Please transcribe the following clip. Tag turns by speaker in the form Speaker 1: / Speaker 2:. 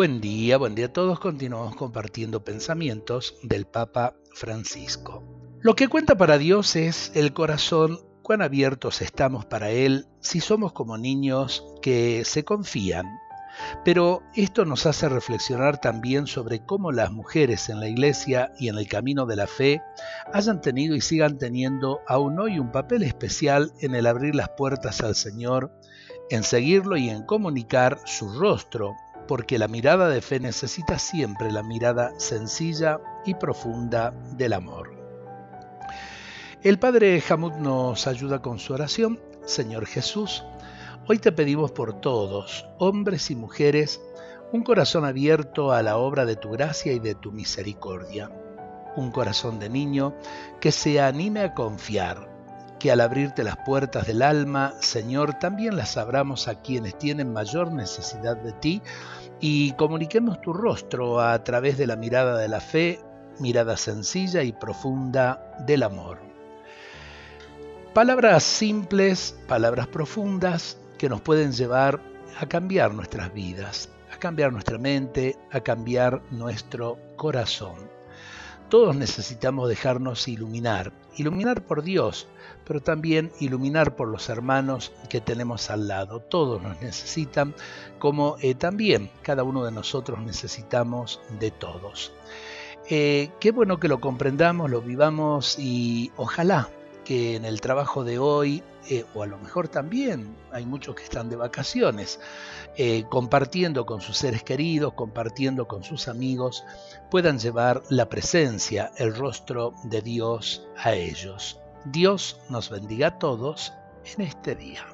Speaker 1: Buen día, buen día a todos. Continuamos compartiendo pensamientos del Papa Francisco. Lo que cuenta para Dios es el corazón, cuán abiertos estamos para Él si somos como niños que se confían. Pero esto nos hace reflexionar también sobre cómo las mujeres en la Iglesia y en el camino de la fe hayan tenido y sigan teniendo aún hoy un papel especial en el abrir las puertas al Señor, en seguirlo y en comunicar su rostro porque la mirada de fe necesita siempre la mirada sencilla y profunda del amor. El Padre Hamud nos ayuda con su oración. Señor Jesús, hoy te pedimos por todos, hombres y mujeres, un corazón abierto a la obra de tu gracia y de tu misericordia. Un corazón de niño que se anime a confiar, que al abrirte las puertas del alma, Señor, también las abramos a quienes tienen mayor necesidad de ti y comuniquemos tu rostro a través de la mirada de la fe, mirada sencilla y profunda del amor. Palabras simples, palabras profundas que nos pueden llevar a cambiar nuestras vidas, a cambiar nuestra mente, a cambiar nuestro corazón. Todos necesitamos dejarnos iluminar, iluminar por Dios, pero también iluminar por los hermanos que tenemos al lado. Todos nos necesitan, como eh, también cada uno de nosotros necesitamos de todos. Eh, qué bueno que lo comprendamos, lo vivamos y ojalá que en el trabajo de hoy, eh, o a lo mejor también hay muchos que están de vacaciones, eh, compartiendo con sus seres queridos, compartiendo con sus amigos, puedan llevar la presencia, el rostro de Dios a ellos. Dios nos bendiga a todos en este día.